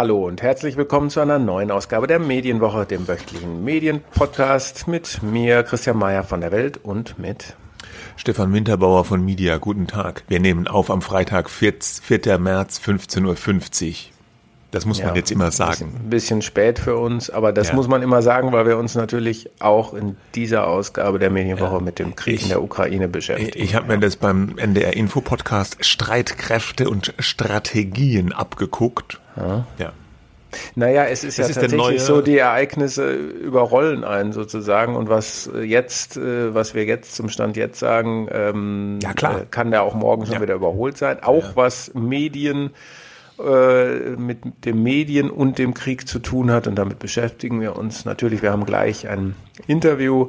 Hallo und herzlich willkommen zu einer neuen Ausgabe der Medienwoche, dem wöchentlichen Medienpodcast mit mir, Christian Mayer von der Welt und mit Stefan Winterbauer von Media. Guten Tag. Wir nehmen auf am Freitag, 4. März, 15.50 Uhr. Das muss ja, man jetzt immer sagen. Ein bisschen, spät für uns, aber das ja. muss man immer sagen, weil wir uns natürlich auch in dieser Ausgabe der Medienwoche ja. mit dem Krieg ich, in der Ukraine beschäftigen. Ich, ich habe mir das beim NDR Info Podcast Streitkräfte und Strategien abgeguckt. Ja. Naja, es ist das ja ist tatsächlich so, die Ereignisse überrollen einen sozusagen und was jetzt, äh, was wir jetzt zum Stand jetzt sagen, ähm, ja, klar. Äh, kann ja auch morgen schon ja. wieder überholt sein. Auch ja. was Medien äh, mit dem Medien und dem Krieg zu tun hat und damit beschäftigen wir uns natürlich. Wir haben gleich ein Interview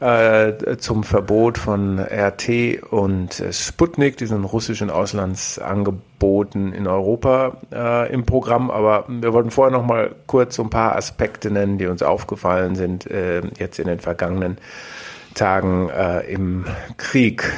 äh, zum Verbot von RT und Sputnik, diesen russischen Auslandsangeboten in Europa äh, im Programm. Aber wir wollten vorher noch mal kurz ein paar Aspekte nennen, die uns aufgefallen sind äh, jetzt in den vergangenen Tagen äh, im Krieg.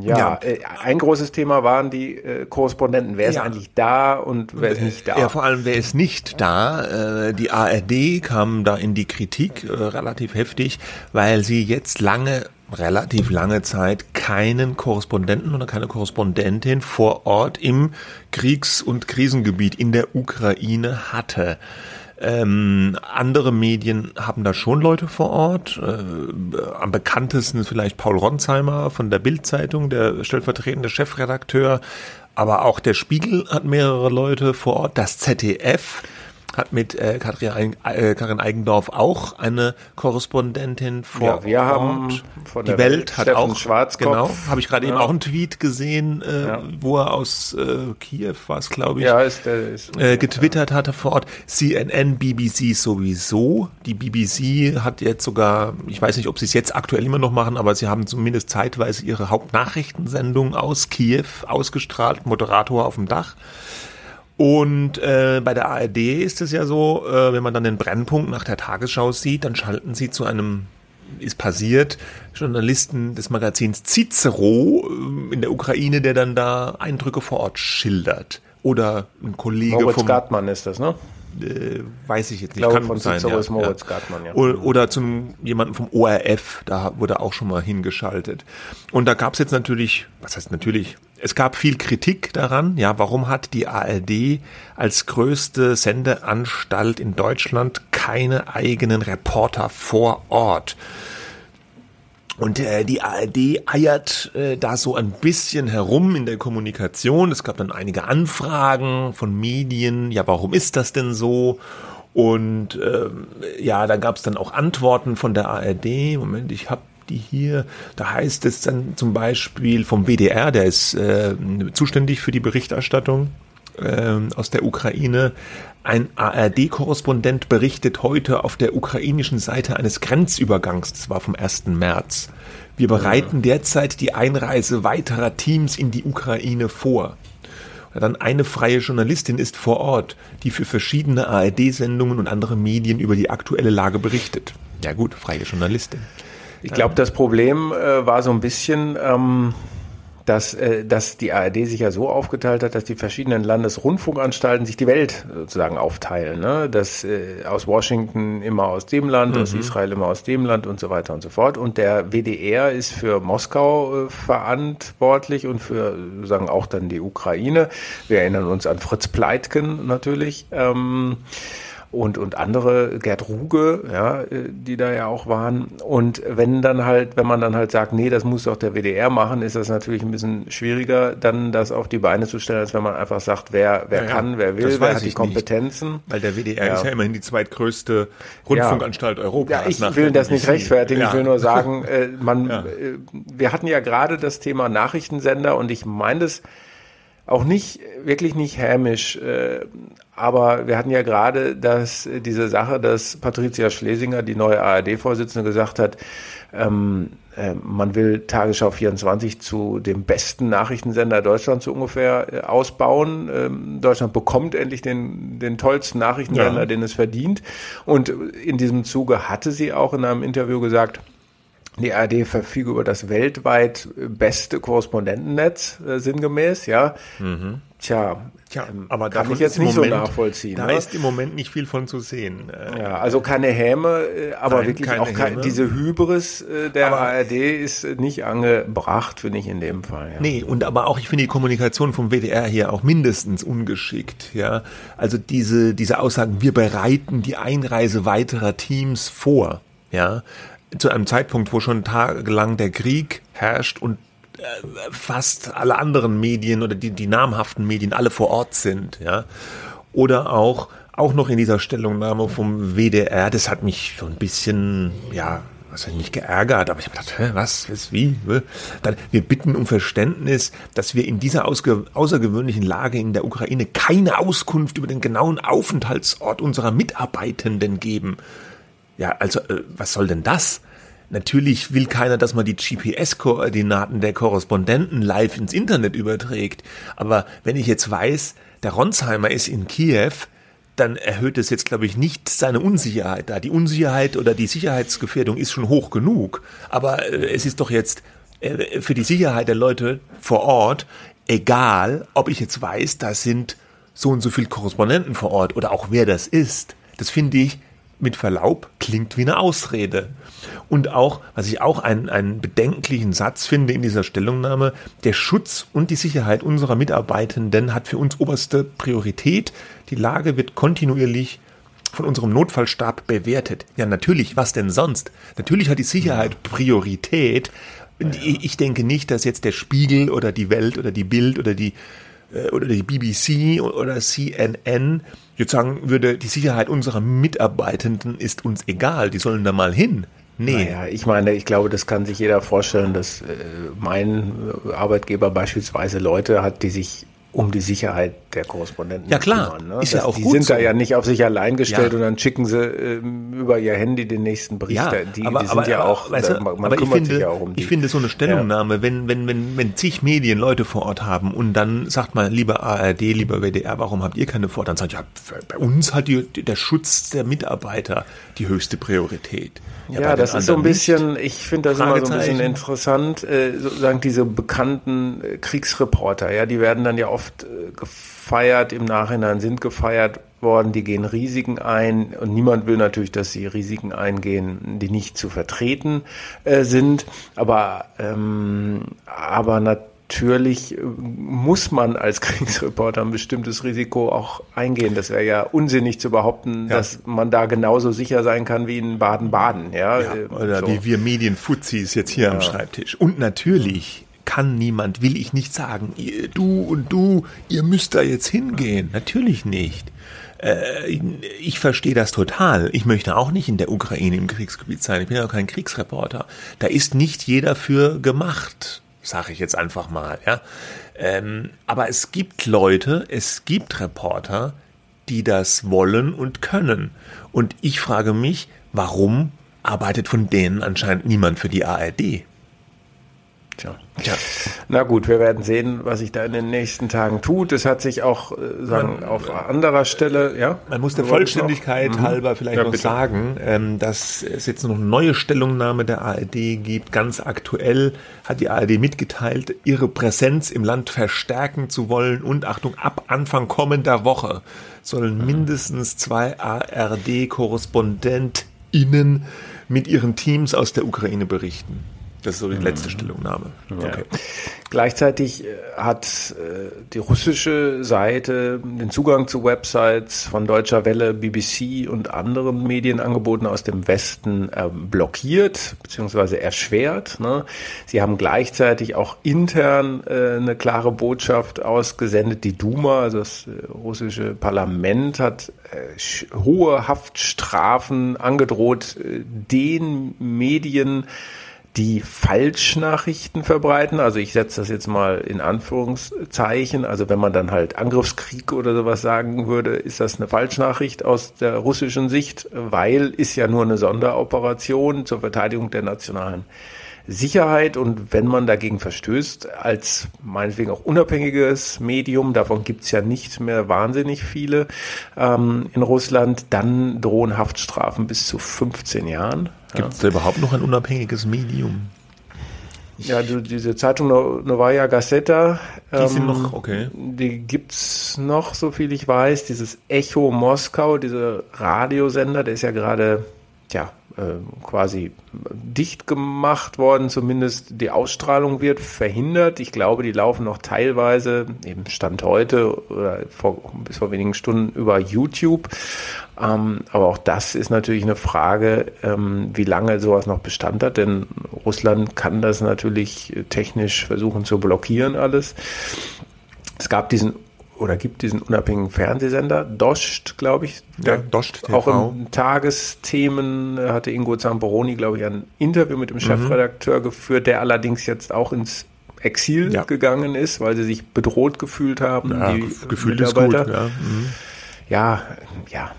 Ja, ja. Äh, ein großes Thema waren die äh, Korrespondenten. Wer ist ja. eigentlich da und wer ist nicht da? Ja, vor allem wer ist nicht da? Äh, die ARD kam da in die Kritik äh, relativ heftig, weil sie jetzt lange relativ lange Zeit keinen Korrespondenten oder keine Korrespondentin vor Ort im Kriegs- und Krisengebiet in der Ukraine hatte. Ähm, andere Medien haben da schon Leute vor Ort. Äh, am bekanntesten vielleicht Paul Ronsheimer von der Bild-Zeitung, der stellvertretende Chefredakteur. Aber auch der Spiegel hat mehrere Leute vor Ort. Das ZDF hat mit äh, Katrin, äh, Karin Eigendorf auch eine Korrespondentin vor ja, wir Ort. haben von die Welt, Welt hat auch Schwarzkopf. genau habe ich gerade ja. eben auch einen Tweet gesehen äh, ja. wo er aus äh, Kiew war es glaube ich ja, ist, der, ist, äh, getwittert hatte vor Ort CNN BBC sowieso die BBC hat jetzt sogar ich weiß nicht ob sie es jetzt aktuell immer noch machen aber sie haben zumindest zeitweise ihre Hauptnachrichtensendung aus Kiew ausgestrahlt Moderator auf dem Dach und äh, bei der ARD ist es ja so, äh, wenn man dann den Brennpunkt nach der Tagesschau sieht, dann schalten sie zu einem, ist passiert, Journalisten des Magazins Cicero äh, in der Ukraine, der dann da Eindrücke vor Ort schildert. Oder ein Kollege Moritz vom... Gartmann ist das, ne? Äh, weiß ich jetzt nicht. Ich glaube, von sein, ja, ist Moritz ja. Gartmann, ja. Oder, oder zu jemandem vom ORF, da wurde auch schon mal hingeschaltet. Und da gab es jetzt natürlich, was heißt natürlich, es gab viel Kritik daran, ja, warum hat die ARD als größte Sendeanstalt in Deutschland keine eigenen Reporter vor Ort? Und äh, die ARD eiert äh, da so ein bisschen herum in der Kommunikation. Es gab dann einige Anfragen von Medien. Ja, warum ist das denn so? Und ähm, ja, da gab es dann auch Antworten von der ARD. Moment, ich habe die hier. Da heißt es dann zum Beispiel vom WDR, der ist äh, zuständig für die Berichterstattung äh, aus der Ukraine. Ein ARD-Korrespondent berichtet heute auf der ukrainischen Seite eines Grenzübergangs, das war vom 1. März. Wir bereiten derzeit die Einreise weiterer Teams in die Ukraine vor. Dann eine freie Journalistin ist vor Ort, die für verschiedene ARD-Sendungen und andere Medien über die aktuelle Lage berichtet. Ja gut, freie Journalistin. Ich glaube, das Problem äh, war so ein bisschen, ähm, dass, äh, dass die ARD sich ja so aufgeteilt hat, dass die verschiedenen Landesrundfunkanstalten sich die Welt sozusagen aufteilen. Ne? Dass äh, aus Washington immer aus dem Land, mhm. aus Israel immer aus dem Land und so weiter und so fort. Und der WDR ist für Moskau äh, verantwortlich und für sozusagen auch dann die Ukraine. Wir erinnern uns an Fritz Pleitgen natürlich. Ähm, und, und andere, Gerd Ruge, ja, die da ja auch waren. Und wenn dann halt, wenn man dann halt sagt, nee, das muss doch der WDR machen, ist das natürlich ein bisschen schwieriger, dann das auf die Beine zu stellen, als wenn man einfach sagt, wer, wer ja, kann, wer will, wer hat die Kompetenzen. Nicht, weil der WDR ja. ist ja immerhin die zweitgrößte Rundfunkanstalt. Europas. Ja, ich will das nicht rechtfertigen, ich will nur sagen, äh, man, äh, wir hatten ja gerade das Thema Nachrichtensender und ich meine das, auch nicht, wirklich nicht hämisch. Äh, aber wir hatten ja gerade dass diese Sache, dass Patricia Schlesinger, die neue ARD-Vorsitzende, gesagt hat, ähm, äh, man will Tagesschau 24 zu dem besten Nachrichtensender Deutschlands so ungefähr äh, ausbauen. Ähm, Deutschland bekommt endlich den, den tollsten Nachrichtensender, ja. den es verdient. Und in diesem Zuge hatte sie auch in einem Interview gesagt, Die ARD verfügt über das weltweit beste Korrespondentennetz, äh, sinngemäß, ja. Mhm. Tja, Tja, ähm, aber kann ich jetzt nicht Moment, so nachvollziehen. Da ne? ist im Moment nicht viel von zu sehen. Äh. Ja, also keine Häme, äh, aber Nein, wirklich auch keine, diese Hybris äh, der aber, ARD ist nicht angebracht, finde ich in dem Fall. Ja. Nee, und aber auch, ich finde die Kommunikation vom WDR hier auch mindestens ungeschickt. Ja, Also diese, diese Aussagen, wir bereiten die Einreise weiterer Teams vor. Ja, zu einem Zeitpunkt, wo schon tagelang der Krieg herrscht und fast alle anderen Medien oder die, die namhaften Medien alle vor Ort sind, ja. Oder auch, auch noch in dieser Stellungnahme vom WDR, das hat mich so ein bisschen, ja, was hat mich geärgert, aber ich habe gedacht, hä, was, was, wie? Dann, wir bitten um Verständnis, dass wir in dieser außergewöhnlichen Lage in der Ukraine keine Auskunft über den genauen Aufenthaltsort unserer Mitarbeitenden geben. Ja, also, äh, was soll denn das? Natürlich will keiner, dass man die GPS-Koordinaten der Korrespondenten live ins Internet überträgt. Aber wenn ich jetzt weiß, der Ronsheimer ist in Kiew, dann erhöht es jetzt, glaube ich, nicht seine Unsicherheit da. Die Unsicherheit oder die Sicherheitsgefährdung ist schon hoch genug. Aber äh, es ist doch jetzt äh, für die Sicherheit der Leute vor Ort egal, ob ich jetzt weiß, da sind so und so viele Korrespondenten vor Ort oder auch wer das ist. Das finde ich mit Verlaub klingt wie eine Ausrede. Und auch, was ich auch einen, einen bedenklichen Satz finde in dieser Stellungnahme, der Schutz und die Sicherheit unserer Mitarbeitenden hat für uns oberste Priorität. Die Lage wird kontinuierlich von unserem Notfallstab bewertet. Ja, natürlich, was denn sonst? Natürlich hat die Sicherheit Priorität. Ich denke nicht, dass jetzt der Spiegel oder die Welt oder die Bild oder die oder die BBC oder CNN jetzt sagen würde, die Sicherheit unserer Mitarbeitenden ist uns egal, die sollen da mal hin. Nee. Naja, ich meine, ich glaube, das kann sich jeder vorstellen, dass äh, mein Arbeitgeber beispielsweise Leute hat, die sich um die Sicherheit der Korrespondenten ja, klar. kümmern. Ne? Ist ja auch die gut sind so. da ja nicht auf sich allein gestellt ja. und dann schicken sie äh, über ihr Handy den nächsten Bericht. Ja, die, aber, die sind aber, ja auch, weißt du, man aber kümmert finde, sich ja auch um die. Ich finde so eine Stellungnahme, ja. wenn, wenn, wenn, wenn zig Medien Leute vor Ort haben und dann sagt man, lieber ARD, lieber WDR, warum habt ihr keine vor? Dann sagt ja, bei uns hat die, der Schutz der Mitarbeiter die höchste Priorität. Ja, ja das ist so ein bisschen, nicht. ich finde das immer so ein bisschen interessant, äh, sozusagen diese bekannten äh, Kriegsreporter, ja, die werden dann ja oft äh, gefeiert, im Nachhinein sind gefeiert worden, die gehen Risiken ein und niemand will natürlich, dass sie Risiken eingehen, die nicht zu vertreten äh, sind, aber, ähm, aber natürlich natürlich äh, muss man als Kriegsreporter ein bestimmtes Risiko auch eingehen. Das wäre ja unsinnig zu behaupten, ja. dass man da genauso sicher sein kann wie in Baden-Baden. Ja, ja, oder so. wie wir Medienfuzis jetzt hier ja. am Schreibtisch. Und natürlich kann niemand, will ich nicht sagen, ihr, du und du, ihr müsst da jetzt hingehen. Natürlich nicht. Äh, ich verstehe das total. Ich möchte auch nicht in der Ukraine im Kriegsgebiet sein. Ich bin ja auch kein Kriegsreporter. Da ist nicht jeder für gemacht sage ich jetzt einfach mal. Ja? Ähm, aber es gibt Leute, es gibt Reporter, die das wollen und können. Und ich frage mich, warum arbeitet von denen anscheinend niemand für die ARD? Tja. Tja. Na gut, wir werden sehen, was sich da in den nächsten Tagen tut. Es hat sich auch äh, sagen, man, auf anderer Stelle, ja. Man muss der Vollständigkeit noch? Mhm. halber vielleicht ja, noch bitte. sagen, ähm, dass es jetzt noch eine neue Stellungnahme der ARD gibt. Ganz aktuell hat die ARD mitgeteilt, ihre Präsenz im Land verstärken zu wollen und Achtung, ab Anfang kommender Woche sollen mhm. mindestens zwei ARD-KorrespondentInnen mit ihren Teams aus der Ukraine berichten. Das ist so die letzte mhm. Stellungnahme. Okay. Ja. Gleichzeitig äh, hat äh, die russische Seite den Zugang zu Websites von Deutscher Welle, BBC und anderen Medienangeboten aus dem Westen ähm, blockiert bzw. erschwert. Ne? Sie haben gleichzeitig auch intern äh, eine klare Botschaft ausgesendet. Die Duma, also das russische Parlament, hat hohe Haftstrafen angedroht den Medien, die Falschnachrichten verbreiten. Also ich setze das jetzt mal in Anführungszeichen. Also wenn man dann halt Angriffskrieg oder sowas sagen würde, ist das eine Falschnachricht aus der russischen Sicht, weil ist ja nur eine Sonderoperation zur Verteidigung der nationalen Sicherheit und wenn man dagegen verstößt, als meinetwegen auch unabhängiges Medium, davon gibt's ja nicht mehr wahnsinnig viele ähm, in Russland, dann drohen Haftstrafen bis zu 15 Jahren. Gibt es da überhaupt noch ein unabhängiges Medium? Ja, du, diese Zeitung Novaya Gazeta, die ähm, noch, okay. Die gibt's noch, so viel ich weiß. Dieses Echo Moskau, dieser Radiosender, der ist ja gerade, ja, quasi dicht gemacht worden, zumindest die Ausstrahlung wird verhindert. Ich glaube, die laufen noch teilweise, eben Stand heute oder vor, bis vor wenigen Stunden über YouTube. Ähm, aber auch das ist natürlich eine Frage, ähm, wie lange sowas noch Bestand hat, denn Russland kann das natürlich technisch versuchen zu blockieren alles. Es gab diesen oder gibt diesen unabhängigen Fernsehsender, Dost, glaube ich. Ja, Dost TV. Auch in Tagesthemen hatte Ingo Zamperoni, glaube ich, ein Interview mit dem mhm. Chefredakteur geführt, der allerdings jetzt auch ins Exil ja. gegangen ist, weil sie sich bedroht gefühlt haben. Ja, die gefühlt ist gut, ja. Mhm. Ja, ja,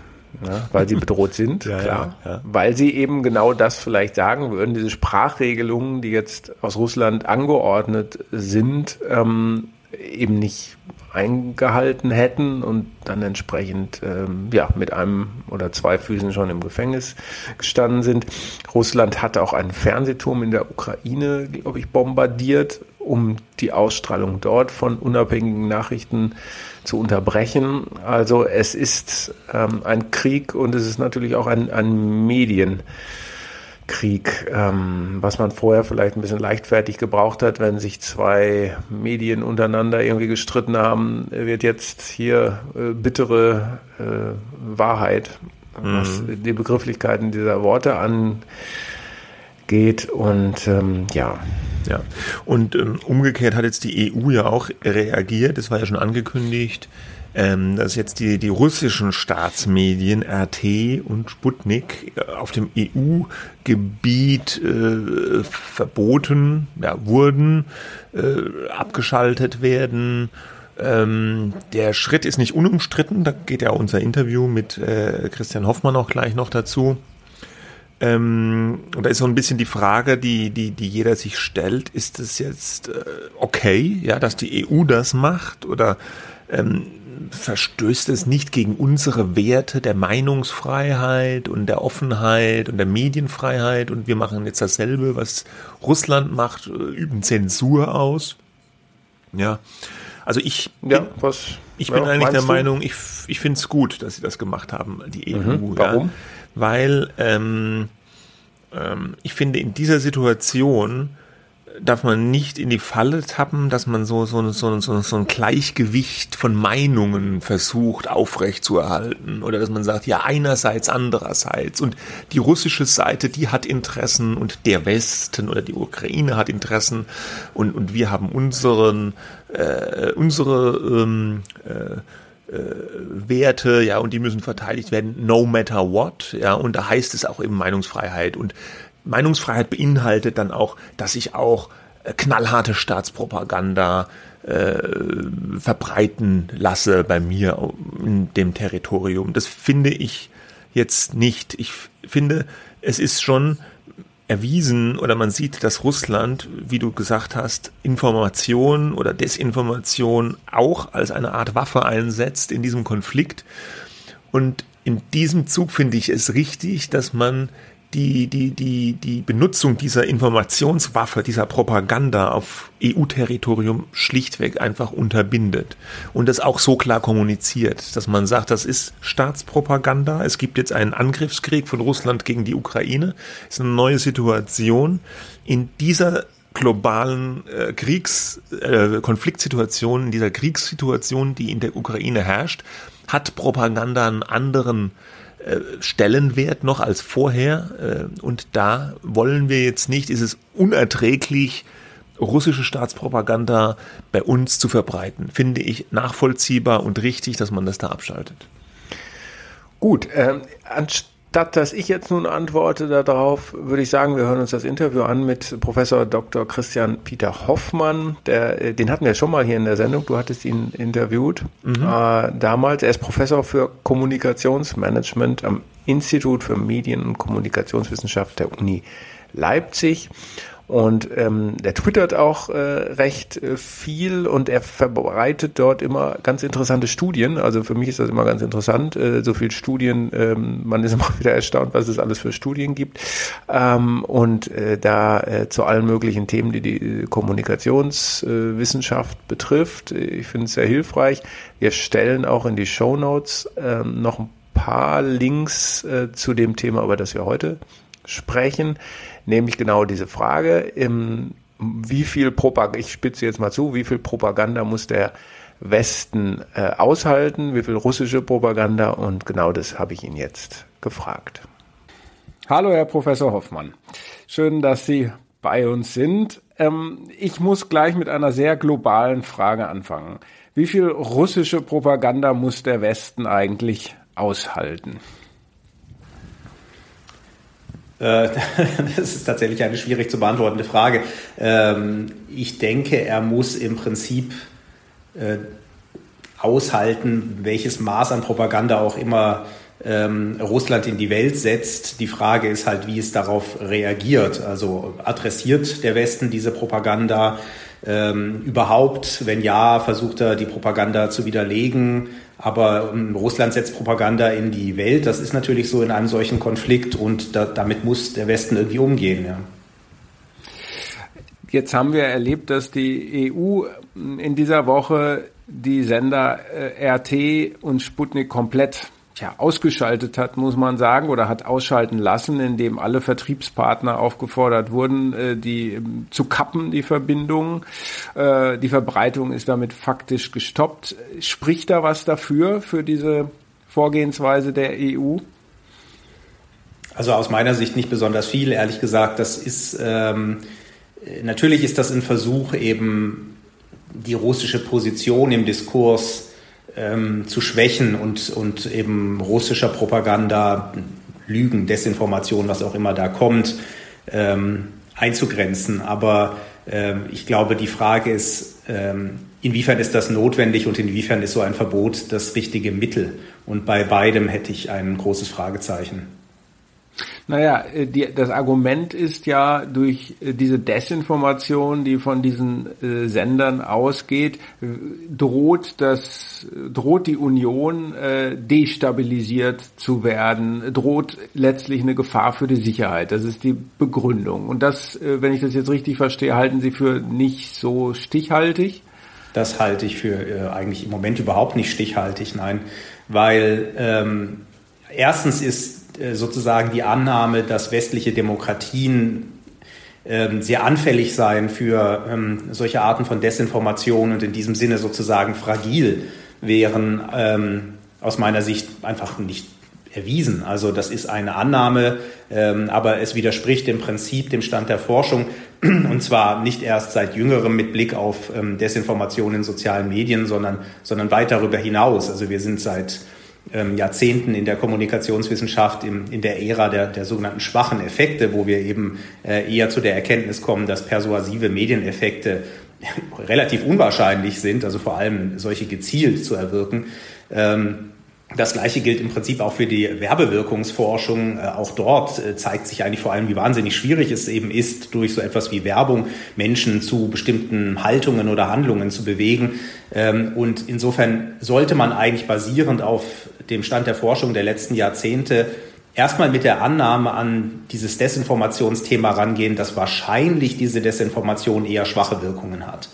ja, weil sie bedroht sind, ja, klar. Ja, ja. Weil sie eben genau das vielleicht sagen würden, diese Sprachregelungen, die jetzt aus Russland angeordnet sind, ähm, eben nicht eingehalten hätten und dann entsprechend ähm, ja, mit einem oder zwei Füßen schon im Gefängnis gestanden sind. Russland hat auch einen Fernsehturm in der Ukraine, glaube ich, bombardiert, um die Ausstrahlung dort von unabhängigen Nachrichten zu unterbrechen. Also es ist ähm, ein Krieg und es ist natürlich auch ein, ein Medien. Krieg, ähm, was man vorher vielleicht ein bisschen leichtfertig gebraucht hat, wenn sich zwei Medien untereinander irgendwie gestritten haben, wird jetzt hier äh, bittere äh, Wahrheit, mhm. was die Begrifflichkeiten dieser Worte angeht. Und ähm, ja. Ja, und ähm, umgekehrt hat jetzt die EU ja auch reagiert, das war ja schon angekündigt, ähm, dass jetzt die, die russischen Staatsmedien RT und Sputnik äh, auf dem EU-Gebiet äh, verboten ja, wurden, äh, abgeschaltet werden. Ähm, der Schritt ist nicht unumstritten, da geht ja unser Interview mit äh, Christian Hoffmann auch gleich noch dazu. Ähm, und da ist so ein bisschen die Frage, die, die, die jeder sich stellt, ist es jetzt äh, okay, ja, dass die EU das macht? Oder ähm, verstößt es nicht gegen unsere Werte der Meinungsfreiheit und der Offenheit und der Medienfreiheit und wir machen jetzt dasselbe, was Russland macht, äh, üben Zensur aus. Ja, also ich bin, ja, was, ich bin ja, eigentlich der du? Meinung, ich, ich finde es gut, dass sie das gemacht haben, die EU. Mhm, warum? Ja, weil ähm, ähm, ich finde, in dieser Situation darf man nicht in die Falle tappen, dass man so, so, so, so, so ein Gleichgewicht von Meinungen versucht aufrechtzuerhalten oder dass man sagt, ja, einerseits, andererseits. Und die russische Seite, die hat Interessen und der Westen oder die Ukraine hat Interessen und, und wir haben unseren, äh, unsere ähm, äh, Werte, ja, und die müssen verteidigt werden, no matter what, ja, und da heißt es auch eben Meinungsfreiheit und Meinungsfreiheit beinhaltet dann auch, dass ich auch äh, knallharte Staatspropaganda äh, verbreiten lasse bei mir in dem Territorium. Das finde ich jetzt nicht. Ich finde, es ist schon erwiesen oder man sieht, dass Russland, wie du gesagt hast, Information oder Desinformation auch als eine Art Waffe einsetzt in diesem Konflikt. Und in diesem Zug finde ich es richtig, dass man die, die, die, die Benutzung dieser Informationswaffe, dieser Propaganda auf EU-Territorium schlichtweg einfach unterbindet. Und das auch so klar kommuniziert, dass man sagt, das ist Staatspropaganda. Es gibt jetzt einen Angriffskrieg von Russland gegen die Ukraine. Es ist eine neue Situation. In dieser globalen äh, Kriegs, äh, Konfliktsituation, in dieser Kriegssituation, die in der Ukraine herrscht, hat Propaganda einen anderen äh, Stellenwert noch als vorher. Äh, und da wollen wir jetzt nicht, ist es unerträglich, russische Staatspropaganda bei uns zu verbreiten. Finde ich nachvollziehbar und richtig, dass man das da abschaltet. Gut, ähm, anstatt Statt dass ich jetzt nun antworte darauf, würde ich sagen, wir hören uns das Interview an mit Professor Dr. Christian Peter Hoffmann. Der, äh, den hatten wir schon mal hier in der Sendung. Du hattest ihn interviewt mhm. äh, damals. Er ist Professor für Kommunikationsmanagement am Institut für Medien- und Kommunikationswissenschaft der Uni Leipzig. Und ähm, der twittert auch äh, recht äh, viel und er verbreitet dort immer ganz interessante Studien. Also für mich ist das immer ganz interessant, äh, so viele Studien. Ähm, man ist immer wieder erstaunt, was es alles für Studien gibt. Ähm, und äh, da äh, zu allen möglichen Themen, die die Kommunikationswissenschaft äh, betrifft. Ich finde es sehr hilfreich. Wir stellen auch in die Show Notes äh, noch ein paar Links äh, zu dem Thema, über das wir heute sprechen nämlich genau diese Frage, wie viel Propaganda, ich spitze jetzt mal zu, wie viel Propaganda muss der Westen äh, aushalten, wie viel russische Propaganda und genau das habe ich ihn jetzt gefragt. Hallo, Herr Professor Hoffmann. Schön, dass Sie bei uns sind. Ähm, ich muss gleich mit einer sehr globalen Frage anfangen. Wie viel russische Propaganda muss der Westen eigentlich aushalten? Äh, das ist tatsächlich eine schwierig zu beantwortende Frage. Ähm, ich denke, er muss im Prinzip äh, aushalten, welches Maß an Propaganda auch immer ähm, Russland in die Welt setzt. Die Frage ist halt, wie es darauf reagiert. Also adressiert der Westen diese Propaganda ähm, überhaupt? Wenn ja, versucht er die Propaganda zu widerlegen? Aber ähm, Russland setzt Propaganda in die Welt. Das ist natürlich so in einem solchen Konflikt und da, damit muss der Westen irgendwie umgehen. Ja. Jetzt haben wir erlebt, dass die EU in dieser Woche die Sender äh, RT und Sputnik komplett tja, ausgeschaltet hat, muss man sagen, oder hat ausschalten lassen, indem alle Vertriebspartner aufgefordert wurden, äh, die ähm, zu kappen, die Verbindungen. Äh, die Verbreitung ist damit faktisch gestoppt. Spricht da was dafür, für diese Vorgehensweise der EU? Also aus meiner Sicht nicht besonders viel, ehrlich gesagt. Das ist ähm, natürlich ist das ein Versuch, eben die russische Position im Diskurs ähm, zu schwächen und, und eben russischer Propaganda, Lügen, Desinformation, was auch immer da kommt, ähm, einzugrenzen. Aber ähm, ich glaube, die Frage ist, ähm, inwiefern ist das notwendig und inwiefern ist so ein Verbot das richtige Mittel? Und bei beidem hätte ich ein großes Fragezeichen. Naja, äh, die, das Argument ist ja durch äh, diese Desinformation, die von diesen äh, Sendern ausgeht, droht das, droht die Union äh, destabilisiert zu werden, droht letztlich eine Gefahr für die Sicherheit. Das ist die Begründung. Und das, äh, wenn ich das jetzt richtig verstehe, halten Sie für nicht so stichhaltig? Das halte ich für äh, eigentlich im Moment überhaupt nicht stichhaltig, nein, weil ähm, erstens ist äh, sozusagen die Annahme, dass westliche Demokratien ähm, sehr anfällig seien für ähm, solche Arten von Desinformation und in diesem Sinne sozusagen fragil wären, ähm, aus meiner Sicht einfach nicht erwiesen. Also das ist eine Annahme, aber es widerspricht im Prinzip dem Stand der Forschung und zwar nicht erst seit jüngerem mit Blick auf Desinformation in sozialen Medien, sondern, sondern weit darüber hinaus. Also wir sind seit Jahrzehnten in der Kommunikationswissenschaft im, in der Ära der, der sogenannten schwachen Effekte, wo wir eben äh, eher zu der Erkenntnis kommen, dass persuasive Medieneffekte relativ unwahrscheinlich sind, also vor allem solche gezielt zu erwirken. Ähm, das Gleiche gilt im Prinzip auch für die Werbewirkungsforschung. Äh, auch dort äh, zeigt sich eigentlich vor allem, wie wahnsinnig schwierig es eben ist, durch so etwas wie Werbung Menschen zu bestimmten Haltungen oder Handlungen zu bewegen. Ähm, und insofern sollte man eigentlich basierend auf dem Stand der Forschung der letzten Jahrzehnte erstmal mit der Annahme an dieses Desinformationsthema rangehen, dass wahrscheinlich diese Desinformation eher schwache Wirkungen hat.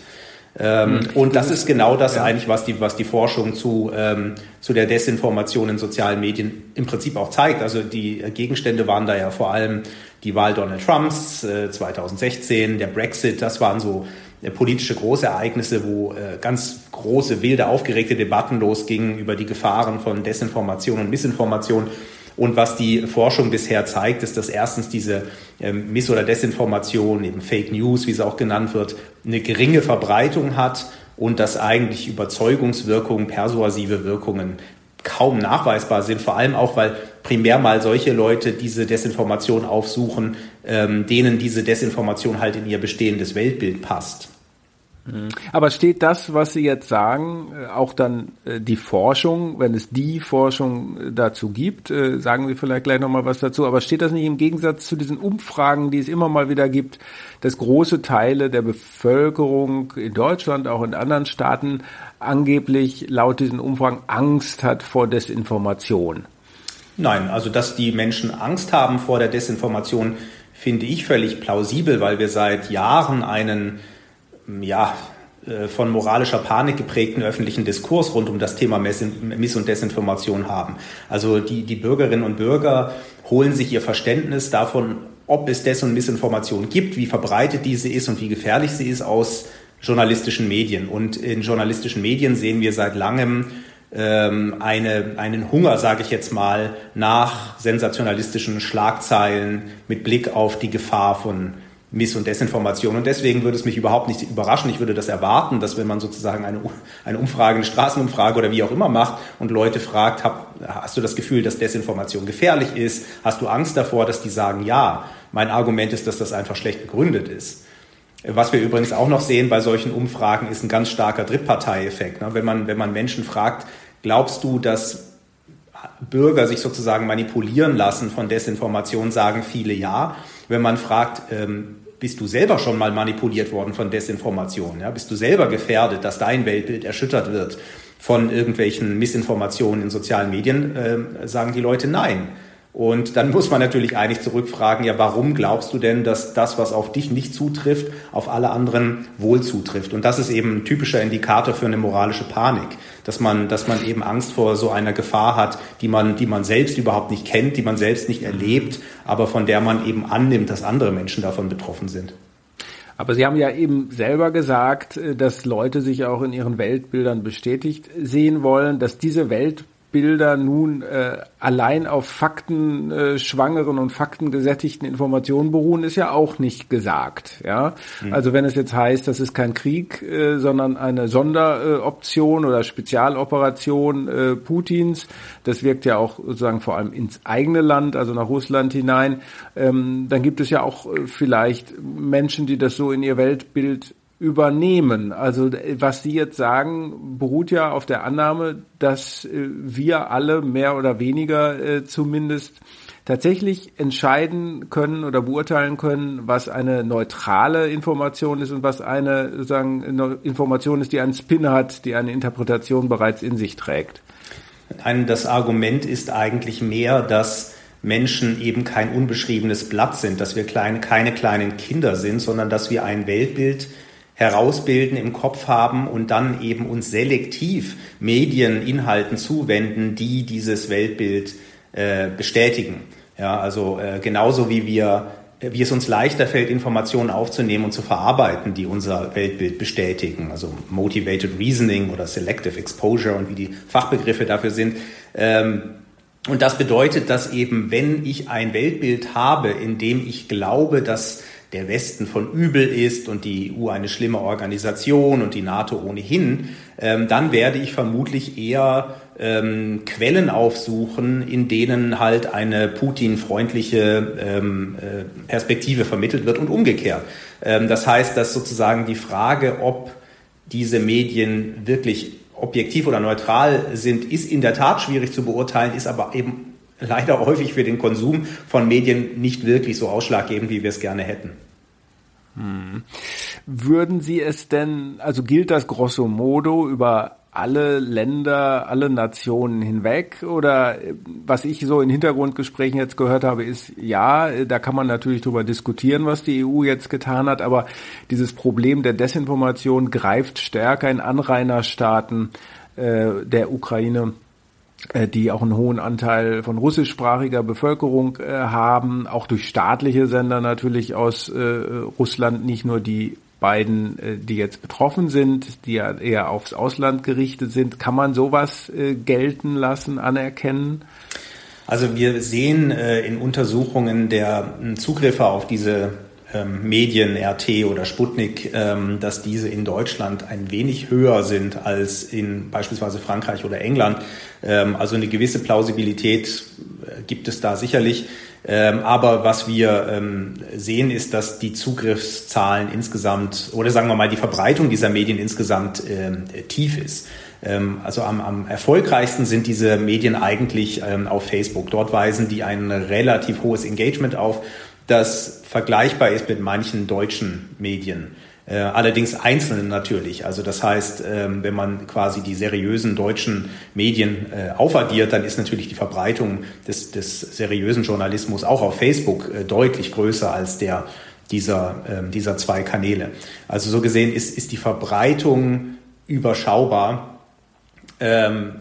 Ähm, mhm. Und das ist genau das ja. eigentlich, was die, was die Forschung zu, ähm, zu der Desinformation in sozialen Medien im Prinzip auch zeigt. Also die Gegenstände waren da ja vor allem die Wahl Donald Trumps äh, 2016, der Brexit, das waren so äh, politische Großereignisse, wo äh, ganz große, wilde, aufgeregte Debatten losgingen über die Gefahren von Desinformation und Missinformation. Und was die Forschung bisher zeigt, ist, dass erstens diese ähm, Miss- oder Desinformation, eben Fake News, wie es auch genannt wird, eine geringe Verbreitung hat und dass eigentlich Überzeugungswirkungen, persuasive Wirkungen kaum nachweisbar sind, vor allem auch, weil primär mal solche Leute diese Desinformation aufsuchen, ähm, denen diese Desinformation halt in ihr bestehendes Weltbild passt. Aber steht das, was Sie jetzt sagen, äh, auch dann äh, die Forschung, wenn es die Forschung äh, dazu gibt, sagen Sie vielleicht gleich nochmal was dazu, aber steht das nicht im Gegensatz zu diesen Umfragen, die es immer mal wieder gibt, dass große Teile der Bevölkerung in Deutschland, auch in anderen Staaten, angeblich laut diesen Umfragen Angst hat vor Desinformation? Nein, also dass die Menschen Angst haben vor der Desinformation, finde ich völlig plausibel, weil wir seit Jahren einen ja, äh, von moralischer Panik geprägten öffentlichen Diskurs rund um das Thema Miss- und Desinformation haben. Also die, die Bürgerinnen und Bürger holen sich ihr Verständnis davon, ob es Des- und Missinformation gibt, wie verbreitet diese ist und wie gefährlich sie ist aus journalistischen Medien. Und in journalistischen Medien sehen wir seit langem ähm, eine, einen Hunger, sage ich jetzt mal, nach sensationalistischen Schlagzeilen mit Blick auf die Gefahr von Miss- und Desinformation. Und deswegen würde es mich überhaupt nicht überraschen. Ich würde das erwarten, dass wenn man sozusagen eine, eine Umfrage, eine Straßenumfrage oder wie auch immer macht und Leute fragt, hab, hast du das Gefühl, dass Desinformation gefährlich ist? Hast du Angst davor, dass die sagen, ja? Mein Argument ist, dass das einfach schlecht begründet ist. Was wir übrigens auch noch sehen bei solchen Umfragen, ist ein ganz starker Drittparteieffekt. Ne? Wenn man, wenn man Menschen fragt, glaubst du, dass Bürger sich sozusagen manipulieren lassen von Desinformation, sagen viele ja. Wenn man fragt, ähm, bist du selber schon mal manipuliert worden von Desinformation? Ja? Bist du selber gefährdet, dass dein Weltbild erschüttert wird von irgendwelchen Missinformationen in sozialen Medien? Äh, sagen die Leute nein. Und dann muss man natürlich eigentlich zurückfragen, ja, warum glaubst du denn, dass das, was auf dich nicht zutrifft, auf alle anderen wohl zutrifft? Und das ist eben ein typischer Indikator für eine moralische Panik, dass man, dass man eben Angst vor so einer Gefahr hat, die man, die man selbst überhaupt nicht kennt, die man selbst nicht erlebt, aber von der man eben annimmt, dass andere Menschen davon betroffen sind. Aber Sie haben ja eben selber gesagt, dass Leute sich auch in ihren Weltbildern bestätigt sehen wollen, dass diese Welt Bilder nun äh, allein auf Fakten äh, schwangeren und faktengesättigten Informationen beruhen, ist ja auch nicht gesagt. Ja, mhm. also wenn es jetzt heißt, das ist kein Krieg, äh, sondern eine Sonderoption oder Spezialoperation äh, Putins, das wirkt ja auch sozusagen vor allem ins eigene Land, also nach Russland hinein. Ähm, dann gibt es ja auch äh, vielleicht Menschen, die das so in ihr Weltbild übernehmen. Also was Sie jetzt sagen, beruht ja auf der Annahme, dass äh, wir alle mehr oder weniger äh, zumindest tatsächlich entscheiden können oder beurteilen können, was eine neutrale Information ist und was eine sozusagen Information ist, die einen Spin hat, die eine Interpretation bereits in sich trägt. Nein, das Argument ist eigentlich mehr, dass Menschen eben kein unbeschriebenes Blatt sind, dass wir kleine, keine kleinen Kinder sind, sondern dass wir ein Weltbild herausbilden, im Kopf haben und dann eben uns selektiv Medieninhalten zuwenden, die dieses Weltbild äh, bestätigen. Ja, also äh, genauso wie wir wie es uns leichter fällt, Informationen aufzunehmen und zu verarbeiten, die unser Weltbild bestätigen, also Motivated Reasoning oder Selective Exposure und wie die Fachbegriffe dafür sind. Ähm, und das bedeutet, dass eben, wenn ich ein Weltbild habe, in dem ich glaube, dass der Westen von übel ist und die EU eine schlimme Organisation und die NATO ohnehin, ähm, dann werde ich vermutlich eher ähm, Quellen aufsuchen, in denen halt eine Putin-freundliche ähm, äh, Perspektive vermittelt wird und umgekehrt. Ähm, das heißt, dass sozusagen die Frage, ob diese Medien wirklich objektiv oder neutral sind, ist in der Tat schwierig zu beurteilen, ist aber eben leider häufig für den Konsum von Medien nicht wirklich so ausschlaggebend, wie wir es gerne hätten. Hm. Würden Sie es denn, also gilt das grosso modo über alle Länder, alle Nationen hinweg? Oder was ich so in Hintergrundgesprächen jetzt gehört habe, ist, ja, da kann man natürlich darüber diskutieren, was die EU jetzt getan hat, aber dieses Problem der Desinformation greift stärker in Anrainerstaaten äh, der Ukraine äh, die auch einen hohen Anteil von russischsprachiger Bevölkerung äh, haben, auch durch staatliche Sender natürlich aus äh, Russland, nicht nur die beiden, äh, die jetzt betroffen sind, die ja eher aufs Ausland gerichtet sind. Kann man sowas äh, gelten lassen, anerkennen? Also wir sehen äh, in Untersuchungen der Zugriffe auf diese ähm, Medien, RT oder Sputnik, ähm, dass diese in Deutschland ein wenig höher sind als in beispielsweise Frankreich oder England. Ähm, also eine gewisse Plausibilität äh, gibt es da sicherlich. Ähm, aber was wir ähm, sehen, ist, dass die Zugriffszahlen insgesamt oder sagen wir mal die Verbreitung dieser Medien insgesamt ähm, tief ist. Also am, am, erfolgreichsten sind diese Medien eigentlich ähm, auf Facebook. Dort weisen die ein relativ hohes Engagement auf, das vergleichbar ist mit manchen deutschen Medien. Äh, allerdings einzelnen natürlich. Also das heißt, ähm, wenn man quasi die seriösen deutschen Medien äh, aufaddiert, dann ist natürlich die Verbreitung des, des seriösen Journalismus auch auf Facebook äh, deutlich größer als der dieser, ähm, dieser zwei Kanäle. Also so gesehen ist, ist die Verbreitung überschaubar. Ähm,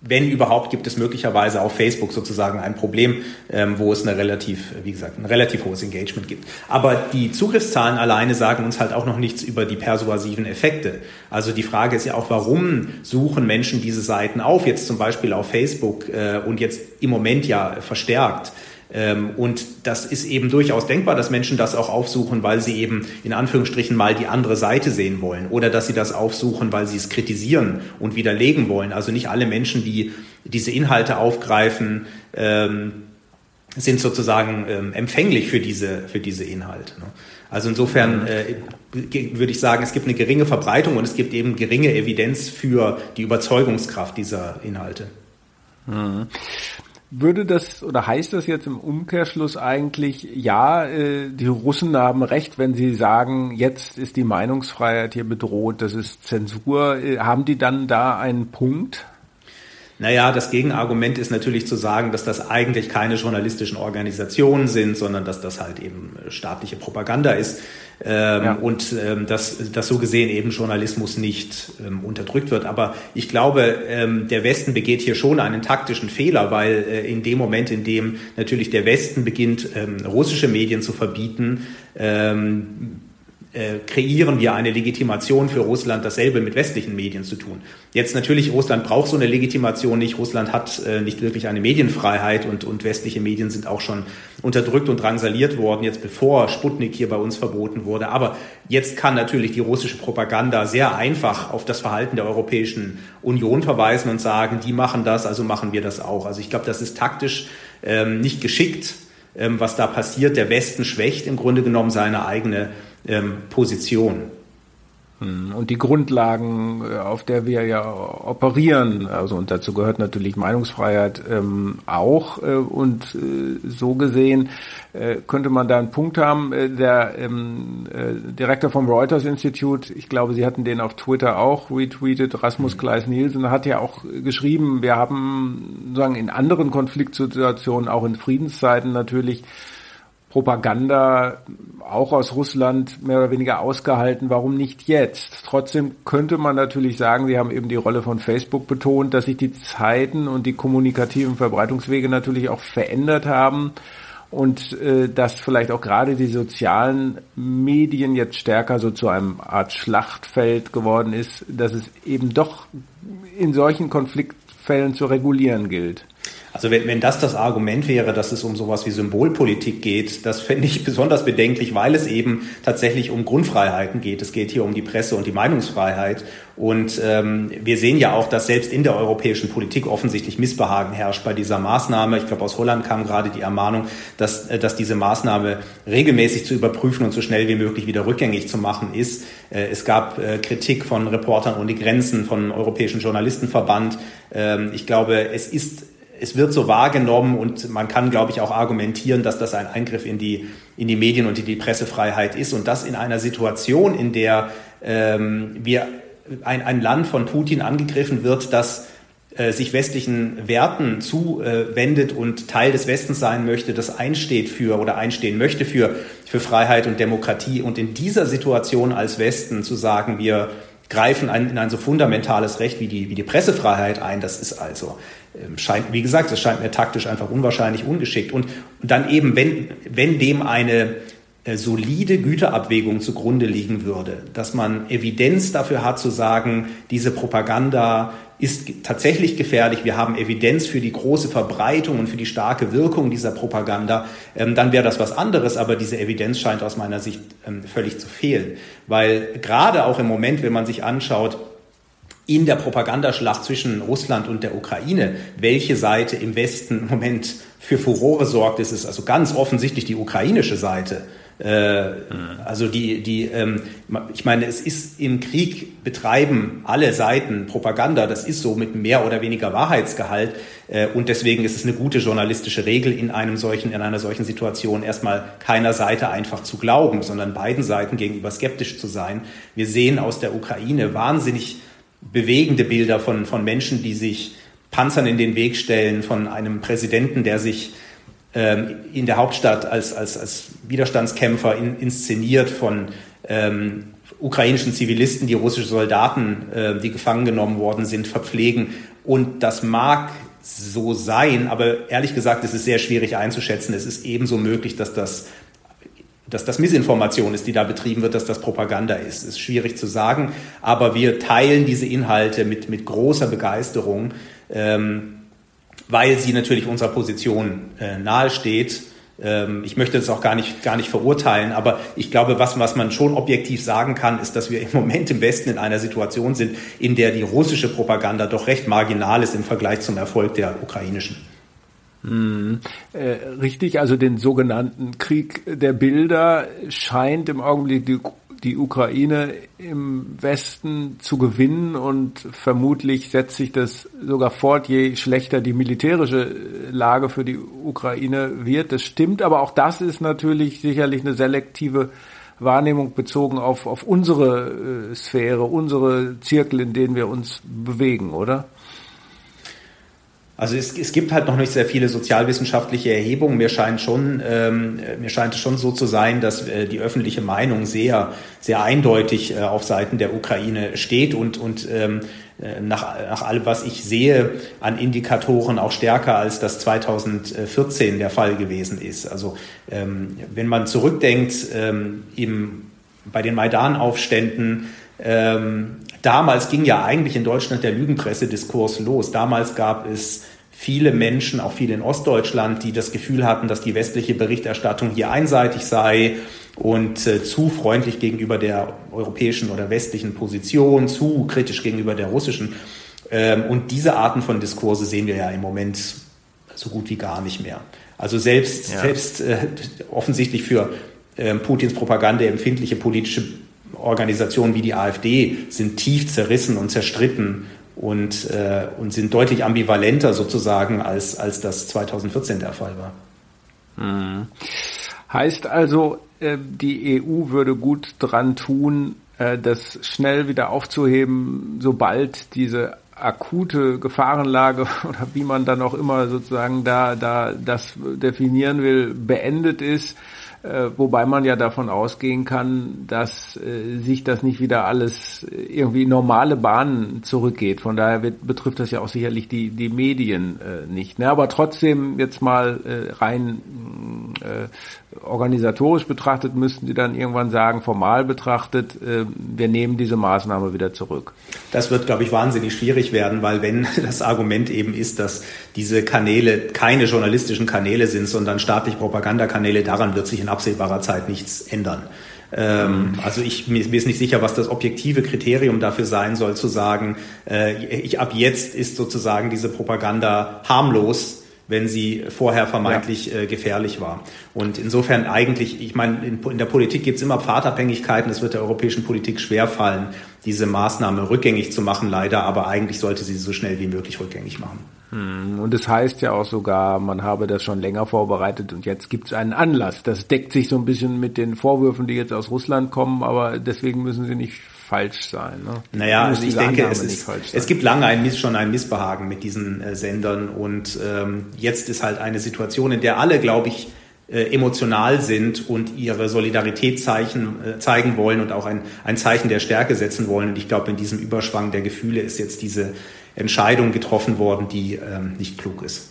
wenn überhaupt, gibt es möglicherweise auf Facebook sozusagen ein Problem, ähm, wo es eine relativ, wie gesagt, ein relativ hohes Engagement gibt. Aber die Zugriffszahlen alleine sagen uns halt auch noch nichts über die persuasiven Effekte. Also die Frage ist ja auch, warum suchen Menschen diese Seiten auf, jetzt zum Beispiel auf Facebook äh, und jetzt im Moment ja verstärkt. Ähm, und das ist eben durchaus denkbar, dass Menschen das auch aufsuchen, weil sie eben in Anführungsstrichen mal die andere Seite sehen wollen oder dass sie das aufsuchen, weil sie es kritisieren und widerlegen wollen. Also nicht alle Menschen, die diese Inhalte aufgreifen, ähm, sind sozusagen ähm, empfänglich für diese, für diese Inhalte. Ne? Also insofern äh, würde ich sagen, es gibt eine geringe Verbreitung und es gibt eben geringe Evidenz für die Überzeugungskraft dieser Inhalte. Würde das oder heißt das jetzt im Umkehrschluss eigentlich, ja, äh, die Russen haben recht, wenn sie sagen, jetzt ist die Meinungsfreiheit hier bedroht, das ist Zensur. Äh, haben die dann da einen Punkt? Naja, das Gegenargument ist natürlich zu sagen, dass das eigentlich keine journalistischen Organisationen sind, sondern dass das halt eben staatliche Propaganda ist ähm, ja. und ähm, dass, dass so gesehen eben Journalismus nicht ähm, unterdrückt wird. Aber ich glaube, ähm, der Westen begeht hier schon einen taktischen Fehler, weil äh, in dem Moment, in dem natürlich der Westen beginnt, ähm, russische Medien zu verbieten, ähm, äh, kreieren wir eine Legitimation für Russland, dasselbe mit westlichen Medien zu tun. Jetzt natürlich, Russland braucht so eine Legitimation nicht. Russland hat äh, nicht wirklich eine Medienfreiheit und, und westliche Medien sind auch schon unterdrückt und drangsaliert worden, jetzt bevor Sputnik hier bei uns verboten wurde. Aber jetzt kann natürlich die russische Propaganda sehr einfach auf das Verhalten der Europäischen Union verweisen und sagen, die machen das, also machen wir das auch. Also ich glaube, das ist taktisch ähm, nicht geschickt, ähm, was da passiert. Der Westen schwächt im Grunde genommen seine eigene ähm, Position. Hm, und die Grundlagen, äh, auf der wir ja operieren, also und dazu gehört natürlich Meinungsfreiheit ähm, auch. Äh, und äh, so gesehen äh, könnte man da einen Punkt haben. Äh, der ähm, äh, Direktor vom Reuters Institute, ich glaube, Sie hatten den auf Twitter auch retweetet, Rasmus mhm. Kleis-Nielsen, hat ja auch geschrieben, wir haben sagen in anderen Konfliktsituationen, auch in Friedenszeiten natürlich, Propaganda auch aus Russland mehr oder weniger ausgehalten. Warum nicht jetzt? Trotzdem könnte man natürlich sagen, Sie haben eben die Rolle von Facebook betont, dass sich die Zeiten und die kommunikativen Verbreitungswege natürlich auch verändert haben und äh, dass vielleicht auch gerade die sozialen Medien jetzt stärker so zu einem Art Schlachtfeld geworden ist, dass es eben doch in solchen Konfliktfällen zu regulieren gilt. Also wenn, wenn das das Argument wäre, dass es um sowas wie Symbolpolitik geht, das fände ich besonders bedenklich, weil es eben tatsächlich um Grundfreiheiten geht. Es geht hier um die Presse- und die Meinungsfreiheit. Und ähm, wir sehen ja auch, dass selbst in der europäischen Politik offensichtlich Missbehagen herrscht bei dieser Maßnahme. Ich glaube, aus Holland kam gerade die Ermahnung, dass, äh, dass diese Maßnahme regelmäßig zu überprüfen und so schnell wie möglich wieder rückgängig zu machen ist. Äh, es gab äh, Kritik von Reportern ohne Grenzen, von Europäischen Journalistenverband. Ähm, ich glaube, es ist es wird so wahrgenommen und man kann, glaube ich, auch argumentieren, dass das ein Eingriff in die, in die Medien und in die Pressefreiheit ist und das in einer Situation, in der ähm, wir ein, ein Land von Putin angegriffen wird, das äh, sich westlichen Werten zuwendet und Teil des Westens sein möchte, das einsteht für oder einstehen möchte für, für Freiheit und Demokratie. Und in dieser Situation als Westen zu sagen, wir greifen ein, in ein so fundamentales Recht wie die, wie die Pressefreiheit ein, das ist also scheint, wie gesagt, das scheint mir taktisch einfach unwahrscheinlich ungeschickt. Und, und dann eben, wenn, wenn dem eine äh, solide Güterabwägung zugrunde liegen würde, dass man Evidenz dafür hat zu sagen, diese Propaganda ist tatsächlich gefährlich, wir haben Evidenz für die große Verbreitung und für die starke Wirkung dieser Propaganda, ähm, dann wäre das was anderes, aber diese Evidenz scheint aus meiner Sicht ähm, völlig zu fehlen. Weil gerade auch im Moment, wenn man sich anschaut, in der Propagandaschlacht zwischen Russland und der Ukraine, welche Seite im Westen im Moment für Furore sorgt, ist es also ganz offensichtlich die ukrainische Seite. Äh, also die, die, ähm, ich meine, es ist im Krieg betreiben alle Seiten Propaganda, das ist so mit mehr oder weniger Wahrheitsgehalt äh, und deswegen ist es eine gute journalistische Regel in einem solchen, in einer solchen Situation erstmal keiner Seite einfach zu glauben, sondern beiden Seiten gegenüber skeptisch zu sein. Wir sehen aus der Ukraine wahnsinnig bewegende Bilder von, von Menschen, die sich Panzern in den Weg stellen, von einem Präsidenten, der sich ähm, in der Hauptstadt als, als, als Widerstandskämpfer in, inszeniert von ähm, ukrainischen Zivilisten, die russische Soldaten, äh, die gefangen genommen worden sind, verpflegen. Und das mag so sein, aber ehrlich gesagt, es ist sehr schwierig einzuschätzen. Es ist ebenso möglich, dass das, dass das Missinformation ist, die da betrieben wird, dass das Propaganda ist. Ist schwierig zu sagen, aber wir teilen diese Inhalte mit, mit großer Begeisterung. Ähm, weil sie natürlich unserer Position äh, nahesteht. Ähm, ich möchte das auch gar nicht, gar nicht verurteilen, aber ich glaube, was, was man schon objektiv sagen kann, ist, dass wir im Moment im Westen in einer Situation sind, in der die russische Propaganda doch recht marginal ist im Vergleich zum Erfolg der ukrainischen. Hm, äh, richtig, also den sogenannten Krieg der Bilder scheint im Augenblick die die Ukraine im Westen zu gewinnen und vermutlich setzt sich das sogar fort, je schlechter die militärische Lage für die Ukraine wird. Das stimmt, aber auch das ist natürlich sicherlich eine selektive Wahrnehmung bezogen auf, auf unsere äh, Sphäre, unsere Zirkel, in denen wir uns bewegen, oder? Also es, es gibt halt noch nicht sehr viele sozialwissenschaftliche Erhebungen. Mir scheint schon, ähm, mir scheint es schon so zu sein, dass äh, die öffentliche Meinung sehr, sehr eindeutig äh, auf Seiten der Ukraine steht und, und ähm, äh, nach, nach allem, was ich sehe, an Indikatoren auch stärker als das 2014 der Fall gewesen ist. Also ähm, wenn man zurückdenkt, ähm, im, bei den Maidan-Aufständen, ähm, damals ging ja eigentlich in Deutschland der Lügenpresse-Diskurs los. Damals gab es viele Menschen, auch viele in Ostdeutschland, die das Gefühl hatten, dass die westliche Berichterstattung hier einseitig sei und äh, zu freundlich gegenüber der europäischen oder westlichen Position, zu kritisch gegenüber der russischen. Ähm, und diese Arten von Diskurse sehen wir ja im Moment so gut wie gar nicht mehr. Also selbst, ja. selbst äh, offensichtlich für äh, Putins Propaganda empfindliche politische Organisationen wie die AfD sind tief zerrissen und zerstritten und, äh, und sind deutlich ambivalenter sozusagen, als, als das 2014 der Fall war. Hm. Heißt also, äh, die EU würde gut dran tun, äh, das schnell wieder aufzuheben, sobald diese akute Gefahrenlage oder wie man dann auch immer sozusagen da, da das definieren will, beendet ist wobei man ja davon ausgehen kann, dass äh, sich das nicht wieder alles irgendwie normale Bahnen zurückgeht. Von daher wird, betrifft das ja auch sicherlich die, die Medien äh, nicht. Ne? Aber trotzdem jetzt mal äh, rein äh, organisatorisch betrachtet müssten die dann irgendwann sagen, formal betrachtet, äh, wir nehmen diese Maßnahme wieder zurück. Das wird, glaube ich, wahnsinnig schwierig werden, weil wenn das Argument eben ist, dass diese Kanäle keine journalistischen Kanäle sind, sondern staatliche Propagandakanäle, daran wird sich in absehbarer Zeit nichts ändern. Ähm, also ich mir, ist nicht sicher, was das objektive Kriterium dafür sein soll, zu sagen, äh, ich ab jetzt ist sozusagen diese Propaganda harmlos wenn sie vorher vermeintlich ja. äh, gefährlich war. Und insofern eigentlich, ich meine, in, in der Politik gibt es immer Pfadabhängigkeiten. Es wird der europäischen Politik schwerfallen, diese Maßnahme rückgängig zu machen, leider, aber eigentlich sollte sie so schnell wie möglich rückgängig machen. Hm, und es das heißt ja auch sogar, man habe das schon länger vorbereitet und jetzt gibt es einen Anlass. Das deckt sich so ein bisschen mit den Vorwürfen, die jetzt aus Russland kommen, aber deswegen müssen sie nicht falsch sein. Ne? Naja, also ich denke, es, ist, es gibt lange ein, schon ein Missbehagen mit diesen äh, Sendern und ähm, jetzt ist halt eine Situation, in der alle, glaube ich, äh, emotional sind und ihre Solidarität zeichen, äh, zeigen wollen und auch ein, ein Zeichen der Stärke setzen wollen. Und ich glaube, in diesem Überschwang der Gefühle ist jetzt diese Entscheidung getroffen worden, die ähm, nicht klug ist.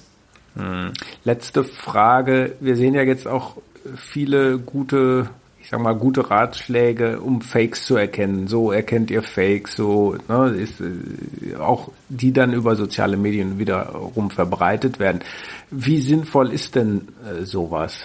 Hm. Letzte Frage. Wir sehen ja jetzt auch viele gute ich sag mal, gute Ratschläge, um Fakes zu erkennen. So erkennt ihr Fakes, so, ne, ist, äh, auch die dann über soziale Medien wiederum verbreitet werden. Wie sinnvoll ist denn äh, sowas?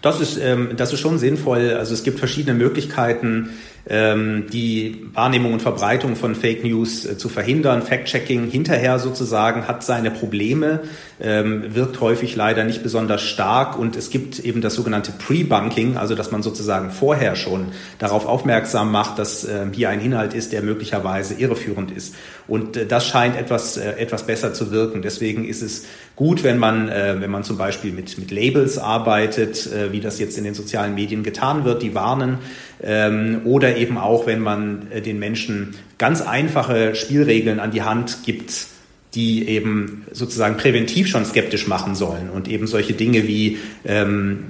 Das ist, ähm, das ist schon sinnvoll. Also es gibt verschiedene Möglichkeiten, die Wahrnehmung und Verbreitung von Fake News äh, zu verhindern. Fact-Checking hinterher sozusagen hat seine Probleme, ähm, wirkt häufig leider nicht besonders stark und es gibt eben das sogenannte Pre-Bunking, also dass man sozusagen vorher schon darauf aufmerksam macht, dass äh, hier ein Inhalt ist, der möglicherweise irreführend ist. Und äh, das scheint etwas, äh, etwas besser zu wirken. Deswegen ist es gut, wenn man, wenn man zum Beispiel mit, mit Labels arbeitet, wie das jetzt in den sozialen Medien getan wird, die warnen, ähm, oder eben auch, wenn man äh, den Menschen ganz einfache Spielregeln an die Hand gibt, die eben sozusagen präventiv schon skeptisch machen sollen und eben solche Dinge wie ähm,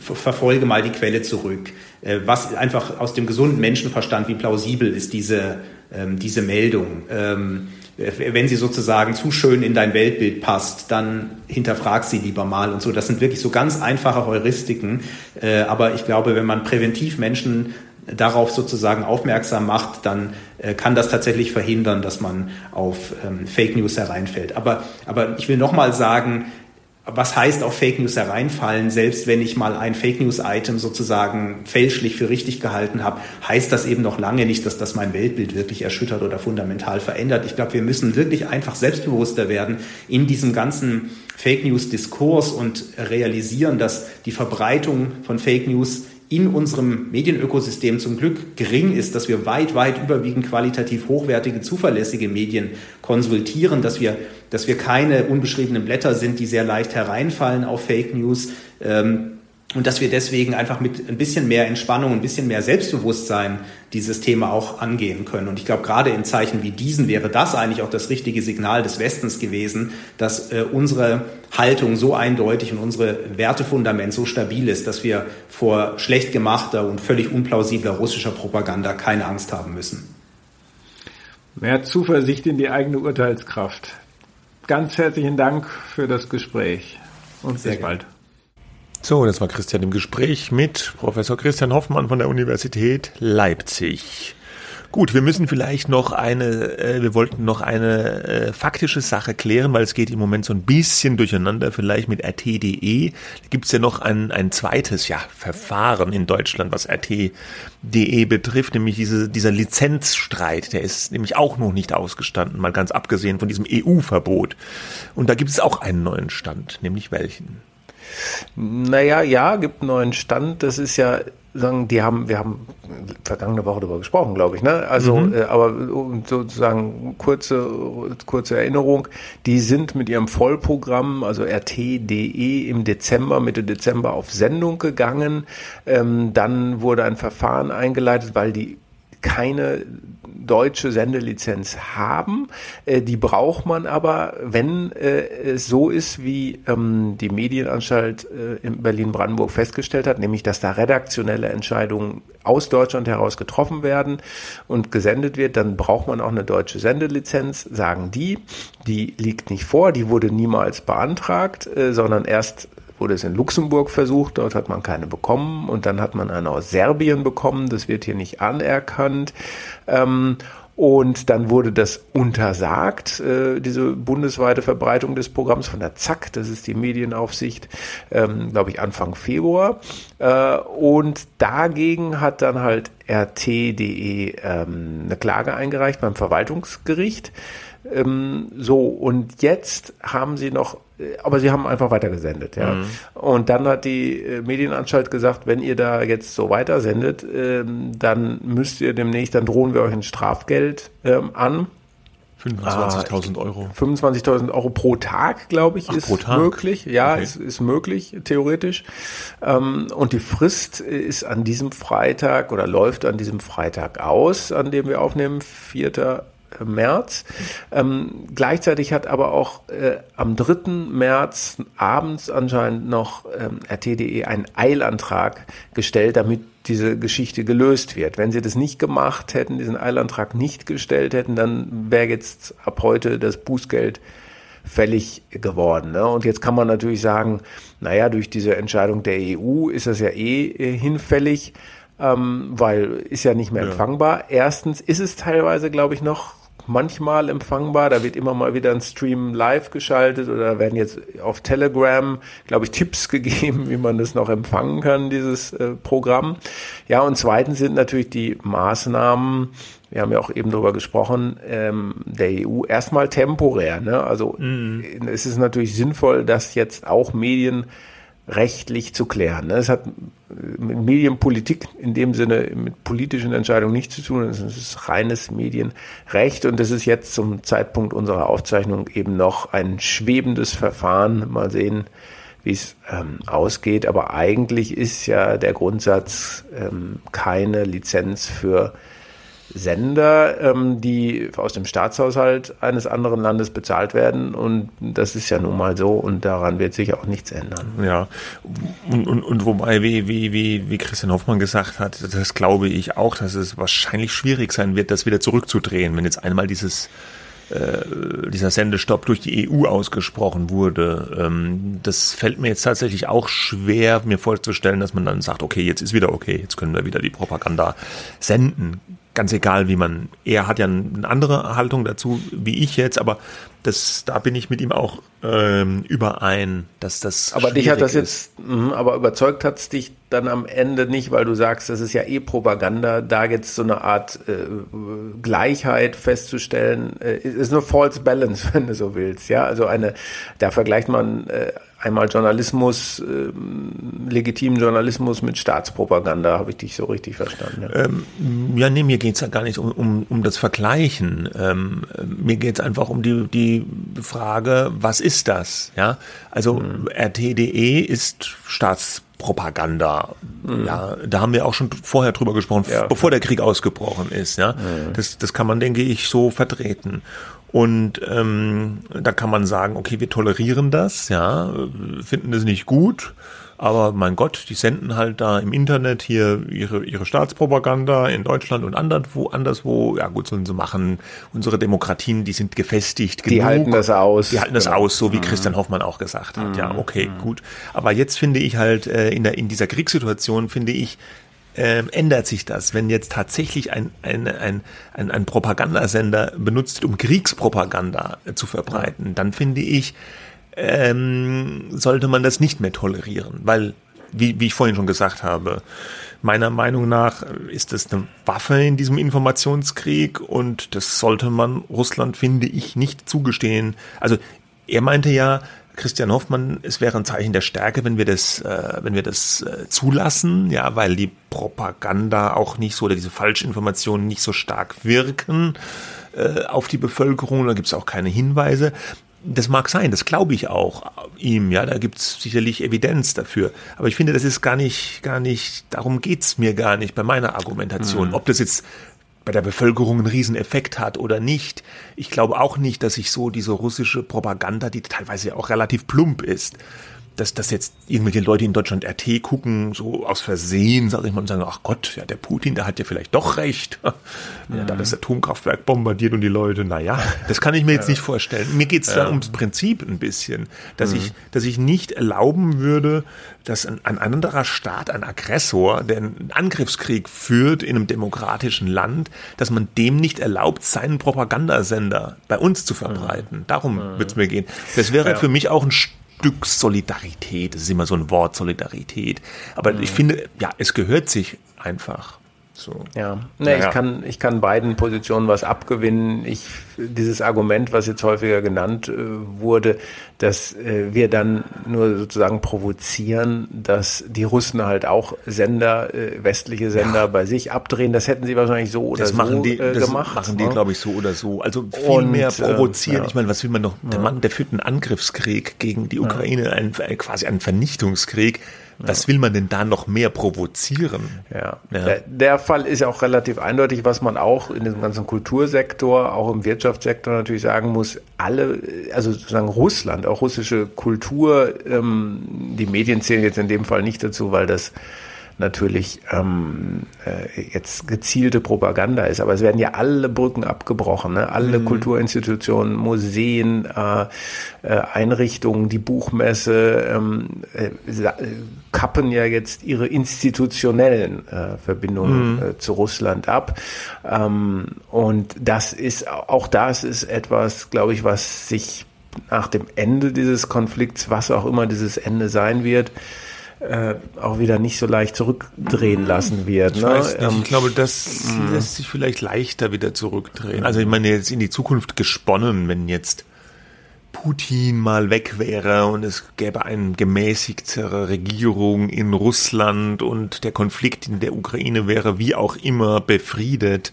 verfolge mal die Quelle zurück. Äh, was einfach aus dem gesunden Menschenverstand, wie plausibel ist diese, ähm, diese Meldung? Ähm, wenn sie sozusagen zu schön in dein Weltbild passt, dann hinterfrag sie lieber mal und so. Das sind wirklich so ganz einfache Heuristiken. Äh, aber ich glaube, wenn man präventiv Menschen darauf sozusagen aufmerksam macht, dann äh, kann das tatsächlich verhindern, dass man auf ähm, Fake News hereinfällt. Aber, aber ich will nochmal sagen, was heißt auf Fake News hereinfallen, selbst wenn ich mal ein Fake News Item sozusagen fälschlich für richtig gehalten habe, heißt das eben noch lange nicht, dass das mein Weltbild wirklich erschüttert oder fundamental verändert. Ich glaube, wir müssen wirklich einfach selbstbewusster werden in diesem ganzen Fake News Diskurs und realisieren, dass die Verbreitung von Fake News in unserem Medienökosystem zum Glück gering ist, dass wir weit, weit überwiegend qualitativ hochwertige, zuverlässige Medien konsultieren, dass wir, dass wir keine unbeschriebenen Blätter sind, die sehr leicht hereinfallen auf Fake News. Ähm, und dass wir deswegen einfach mit ein bisschen mehr Entspannung, ein bisschen mehr Selbstbewusstsein dieses Thema auch angehen können. Und ich glaube, gerade in Zeichen wie diesen wäre das eigentlich auch das richtige Signal des Westens gewesen, dass äh, unsere Haltung so eindeutig und unsere Wertefundament so stabil ist, dass wir vor schlecht gemachter und völlig unplausibler russischer Propaganda keine Angst haben müssen. Mehr Zuversicht in die eigene Urteilskraft. Ganz herzlichen Dank für das Gespräch und Sehr bis bald. So, das war Christian im Gespräch mit Professor Christian Hoffmann von der Universität Leipzig. Gut, wir müssen vielleicht noch eine, äh, wir wollten noch eine äh, faktische Sache klären, weil es geht im Moment so ein bisschen durcheinander, vielleicht mit RT.de. Da gibt es ja noch ein, ein zweites ja, Verfahren in Deutschland, was RT.de betrifft, nämlich diese, dieser Lizenzstreit. Der ist nämlich auch noch nicht ausgestanden, mal ganz abgesehen von diesem EU-Verbot. Und da gibt es auch einen neuen Stand, nämlich welchen? Naja, ja, gibt einen neuen Stand. Das ist ja, sagen, die haben, wir haben vergangene Woche darüber gesprochen, glaube ich, ne? Also, mhm. äh, aber sozusagen kurze, kurze Erinnerung, die sind mit ihrem Vollprogramm, also RT.de im Dezember, Mitte Dezember auf Sendung gegangen. Ähm, dann wurde ein Verfahren eingeleitet, weil die keine deutsche Sendelizenz haben. Äh, die braucht man aber, wenn äh, es so ist, wie ähm, die Medienanstalt äh, in Berlin-Brandenburg festgestellt hat, nämlich dass da redaktionelle Entscheidungen aus Deutschland heraus getroffen werden und gesendet wird, dann braucht man auch eine deutsche Sendelizenz, sagen die. Die liegt nicht vor, die wurde niemals beantragt, sondern erst wurde es in Luxemburg versucht, dort hat man keine bekommen und dann hat man eine aus Serbien bekommen, das wird hier nicht anerkannt. Ähm, und dann wurde das untersagt, äh, diese bundesweite Verbreitung des Programms von der ZAK, das ist die Medienaufsicht, ähm, glaube ich, Anfang Februar. Äh, und dagegen hat dann halt RT.de ähm, eine Klage eingereicht beim Verwaltungsgericht. Ähm, so, und jetzt haben sie noch, aber sie haben einfach weitergesendet, ja. Mhm. Und dann hat die äh, Medienanstalt gesagt, wenn ihr da jetzt so weitersendet, ähm, dann müsst ihr demnächst, dann drohen wir euch ein Strafgeld ähm, an. 25.000 Euro. 25.000 Euro pro Tag, glaube ich, Ach, ist Tag? möglich. Ja, okay. ist, ist möglich, theoretisch. Ähm, und die Frist ist an diesem Freitag oder läuft an diesem Freitag aus, an dem wir aufnehmen, 4. März. Ähm, gleichzeitig hat aber auch äh, am 3. März abends anscheinend noch ähm, RT.de einen Eilantrag gestellt, damit diese Geschichte gelöst wird. Wenn sie das nicht gemacht hätten, diesen Eilantrag nicht gestellt hätten, dann wäre jetzt ab heute das Bußgeld fällig geworden. Ne? Und jetzt kann man natürlich sagen, naja, durch diese Entscheidung der EU ist das ja eh äh, hinfällig, ähm, weil ist ja nicht mehr ja. empfangbar. Erstens ist es teilweise, glaube ich, noch manchmal empfangbar. Da wird immer mal wieder ein Stream live geschaltet oder werden jetzt auf Telegram, glaube ich, Tipps gegeben, wie man das noch empfangen kann, dieses äh, Programm. Ja, und zweitens sind natürlich die Maßnahmen, wir haben ja auch eben darüber gesprochen, ähm, der EU erstmal temporär. Ne? Also mhm. es ist natürlich sinnvoll, dass jetzt auch Medien rechtlich zu klären. Es hat mit Medienpolitik in dem Sinne mit politischen Entscheidungen nichts zu tun. Es ist reines Medienrecht und das ist jetzt zum Zeitpunkt unserer Aufzeichnung eben noch ein schwebendes Verfahren. Mal sehen, wie es ähm, ausgeht. Aber eigentlich ist ja der Grundsatz ähm, keine Lizenz für Sender, ähm, die aus dem Staatshaushalt eines anderen Landes bezahlt werden. Und das ist ja nun mal so und daran wird sich auch nichts ändern. Ja, und, und, und wobei, wie, wie, wie, wie Christian Hoffmann gesagt hat, das glaube ich auch, dass es wahrscheinlich schwierig sein wird, das wieder zurückzudrehen, wenn jetzt einmal dieses äh, dieser Sendestopp durch die EU ausgesprochen wurde. Ähm, das fällt mir jetzt tatsächlich auch schwer, mir vorzustellen, dass man dann sagt, okay, jetzt ist wieder okay, jetzt können wir wieder die Propaganda senden ganz egal, wie man, er hat ja eine andere Haltung dazu, wie ich jetzt, aber das, da bin ich mit ihm auch ähm, überein, dass das. Aber dich hat das ist. jetzt, mh, aber überzeugt hat es dich dann am Ende nicht, weil du sagst, das ist ja eh Propaganda, da jetzt so eine Art äh, Gleichheit festzustellen, äh, ist nur False Balance, wenn du so willst, ja. Also eine, da vergleicht man äh, einmal Journalismus, äh, legitimen Journalismus mit Staatspropaganda, habe ich dich so richtig verstanden. Ja, ähm, ja nee, mir geht's ja gar nicht um, um, um das Vergleichen. Ähm, mir geht's einfach um die, die Frage, was ist das? Ja, also mhm. RT.de ist Staatspropaganda. Mhm. Ja, da haben wir auch schon vorher drüber gesprochen, ja, bevor der Krieg ausgebrochen ist. Ja, mhm. das, das kann man, denke ich, so vertreten. Und ähm, da kann man sagen, okay, wir tolerieren das, ja, finden das nicht gut, aber mein Gott, die senden halt da im Internet hier ihre, ihre Staatspropaganda in Deutschland und anderswo, anderswo. Ja gut, sollen sie machen. Unsere Demokratien, die sind gefestigt genug. Die halten das aus. Die halten das genau. aus, so wie mhm. Christian Hoffmann auch gesagt hat. Mhm. Ja, okay, mhm. gut. Aber jetzt finde ich halt, äh, in, der, in dieser Kriegssituation finde ich, ähm, ändert sich das, wenn jetzt tatsächlich ein, ein, ein, ein, ein Propagandasender benutzt, um Kriegspropaganda äh, zu verbreiten, dann finde ich, ähm, sollte man das nicht mehr tolerieren, weil, wie, wie ich vorhin schon gesagt habe, meiner Meinung nach ist das eine Waffe in diesem Informationskrieg und das sollte man Russland, finde ich, nicht zugestehen. Also er meinte ja, Christian Hoffmann, es wäre ein Zeichen der Stärke, wenn wir das, äh, wenn wir das äh, zulassen, ja, weil die Propaganda auch nicht so oder diese Falschinformationen nicht so stark wirken äh, auf die Bevölkerung. Da gibt es auch keine Hinweise. Das mag sein, das glaube ich auch ihm, ja, da gibt es sicherlich Evidenz dafür. Aber ich finde, das ist gar nicht, gar nicht, darum geht's mir gar nicht bei meiner Argumentation. Mhm. Ob das jetzt bei der Bevölkerung einen Rieseneffekt hat oder nicht. Ich glaube auch nicht, dass sich so diese russische Propaganda, die teilweise auch relativ plump ist, dass, dass jetzt irgendwelche Leute in Deutschland RT gucken, so aus Versehen, sage ich mal, und sagen, ach Gott, ja, der Putin, der hat ja vielleicht doch recht. Ja, da das Atomkraftwerk bombardiert und die Leute, naja, das kann ich mir jetzt nicht vorstellen. Mir geht's ja. da ums Prinzip ein bisschen, dass mhm. ich, dass ich nicht erlauben würde, dass ein, ein anderer Staat, ein Aggressor, der einen Angriffskrieg führt in einem demokratischen Land, dass man dem nicht erlaubt, seinen Propagandasender bei uns zu verbreiten. Mhm. Darum mhm. wird's mir gehen. Das wäre ja. für mich auch ein Stück Solidarität. Das ist immer so ein Wort, Solidarität. Aber mhm. ich finde, ja, es gehört sich einfach. So. Ja, nee, ja, ich kann, ich kann beiden Positionen was abgewinnen. Ich, dieses Argument, was jetzt häufiger genannt äh, wurde, dass äh, wir dann nur sozusagen provozieren, dass die Russen halt auch Sender, äh, westliche Sender ja. bei sich abdrehen, das hätten sie wahrscheinlich so oder das so machen die, das gemacht. machen die, ne? glaube ich, so oder so. Also viel Und, mehr provozieren. Ja. Ich meine, was will man noch? Der Mann, der führt einen Angriffskrieg gegen die Ukraine, einen, quasi einen Vernichtungskrieg was will man denn da noch mehr provozieren? Ja. ja. Der, der, Fall ist ja auch relativ eindeutig, was man auch in dem ganzen Kultursektor, auch im Wirtschaftssektor natürlich sagen muss. Alle, also sozusagen Russland, auch russische Kultur, ähm, die Medien zählen jetzt in dem Fall nicht dazu, weil das natürlich ähm, äh, jetzt gezielte Propaganda ist. Aber es werden ja alle Brücken abgebrochen, ne? alle mhm. Kulturinstitutionen, Museen, äh, äh, Einrichtungen, die Buchmesse ähm, äh, kappen ja jetzt ihre institutionellen äh, Verbindungen mhm. äh, zu Russland ab. Ähm, und das ist, auch das ist etwas, glaube ich, was sich nach dem Ende dieses Konflikts, was auch immer dieses Ende sein wird, äh, auch wieder nicht so leicht zurückdrehen lassen wird. Ich, ne? ähm, ich glaube, das ähm, lässt sich vielleicht leichter wieder zurückdrehen. Also ich meine jetzt in die Zukunft gesponnen, wenn jetzt Putin mal weg wäre und es gäbe eine gemäßigtere Regierung in Russland und der Konflikt in der Ukraine wäre wie auch immer befriedet,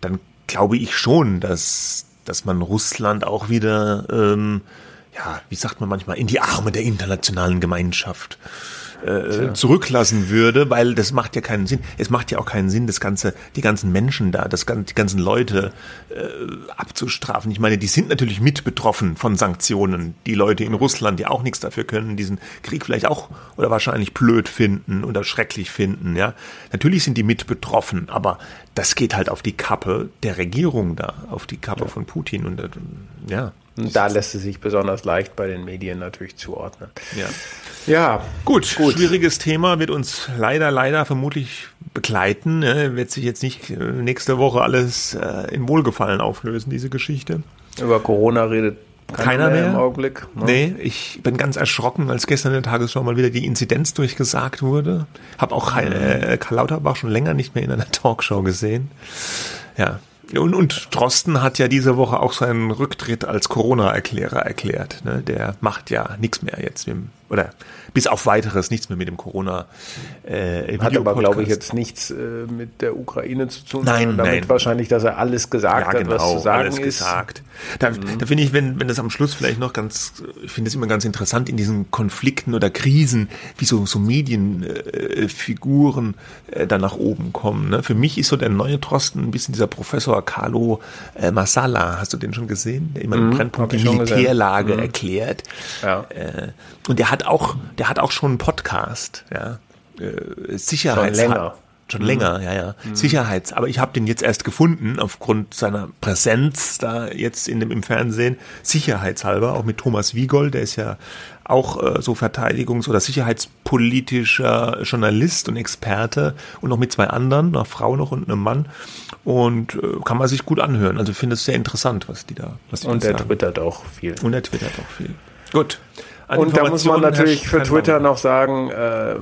dann glaube ich schon, dass dass man Russland auch wieder, ähm, ja, wie sagt man manchmal, in die Arme der internationalen Gemeinschaft äh, zurücklassen würde, weil das macht ja keinen Sinn. Es macht ja auch keinen Sinn, das ganze, die ganzen Menschen da, das die ganzen Leute äh, abzustrafen. Ich meine, die sind natürlich mit betroffen von Sanktionen. Die Leute in Russland, die auch nichts dafür können, diesen Krieg vielleicht auch oder wahrscheinlich blöd finden oder schrecklich finden. Ja, natürlich sind die mit betroffen, aber das geht halt auf die Kappe der Regierung da, auf die Kappe ja. von Putin und äh, ja. Da lässt es sich besonders leicht bei den Medien natürlich zuordnen. Ja. Ja. Gut, gut. schwieriges Thema wird uns leider, leider vermutlich begleiten. Ne? Wird sich jetzt nicht äh, nächste Woche alles äh, in Wohlgefallen auflösen, diese Geschichte. Über Corona redet keiner, mehr, mehr, im Augenblick. Ne? Nee, ich bin ganz erschrocken, als gestern in der Tagesschau mal wieder die Inzidenz durchgesagt wurde. Hab auch äh, Karl Lauterbach schon länger nicht mehr in einer Talkshow gesehen. Ja, und, und Drosten hat ja diese Woche auch seinen Rücktritt als Corona-Erklärer erklärt. Ne? Der macht ja nichts mehr jetzt, oder bis auf weiteres nichts mehr mit dem Corona. Äh, hat aber, glaube ich, jetzt nichts äh, mit der Ukraine zu tun. Nein, damit nein. wahrscheinlich, dass er alles gesagt ja, genau, hat, was genau, zu sagen alles ist. Gesagt. Da, mhm. da finde ich, wenn, wenn das am Schluss vielleicht noch ganz, ich finde es immer ganz interessant in diesen Konflikten oder Krisen, wie so, so Medienfiguren äh, äh, dann nach oben kommen. Ne? Für mich ist so der neue Drosten ein bisschen dieser Professor Carlo äh, Masala. Hast du den schon gesehen? Der immer mhm, Brennpunkt die Militärlage mhm. erklärt. Ja. Äh, und der hat auch, der der hat auch schon einen Podcast, ja. Äh, Sicherheits schon länger. Schon mhm. länger, ja, ja. Mhm. Sicherheits. Aber ich habe den jetzt erst gefunden, aufgrund seiner Präsenz da jetzt in dem, im Fernsehen, sicherheitshalber, auch mit Thomas Wiegold, der ist ja auch äh, so verteidigungs- oder sicherheitspolitischer Journalist und Experte und noch mit zwei anderen, einer Frau noch und einem Mann. Und äh, kann man sich gut anhören. Also ich finde es sehr interessant, was die da was die Und der sagen. twittert auch viel. Und der twittert auch viel. Gut. Und da muss man natürlich für Twitter noch sagen, äh,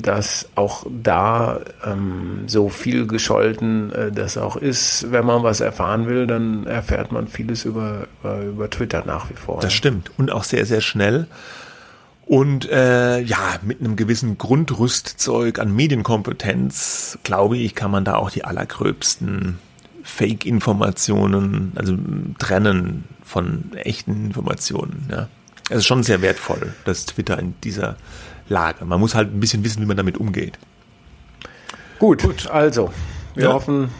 dass auch da ähm, so viel gescholten äh, das auch ist. Wenn man was erfahren will, dann erfährt man vieles über, über, über Twitter nach wie vor. Das stimmt. Und auch sehr, sehr schnell. Und äh, ja, mit einem gewissen Grundrüstzeug an Medienkompetenz, glaube ich, kann man da auch die allergröbsten Fake-Informationen, also trennen von echten Informationen. Ja. Es ist schon sehr wertvoll, das Twitter in dieser Lage. Man muss halt ein bisschen wissen, wie man damit umgeht. Gut, Gut. also, wir ja. hoffen,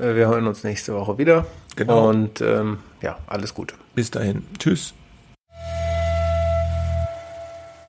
äh, wir hören uns nächste Woche wieder. Genau. Und ähm, ja, alles Gute. Bis dahin. Tschüss.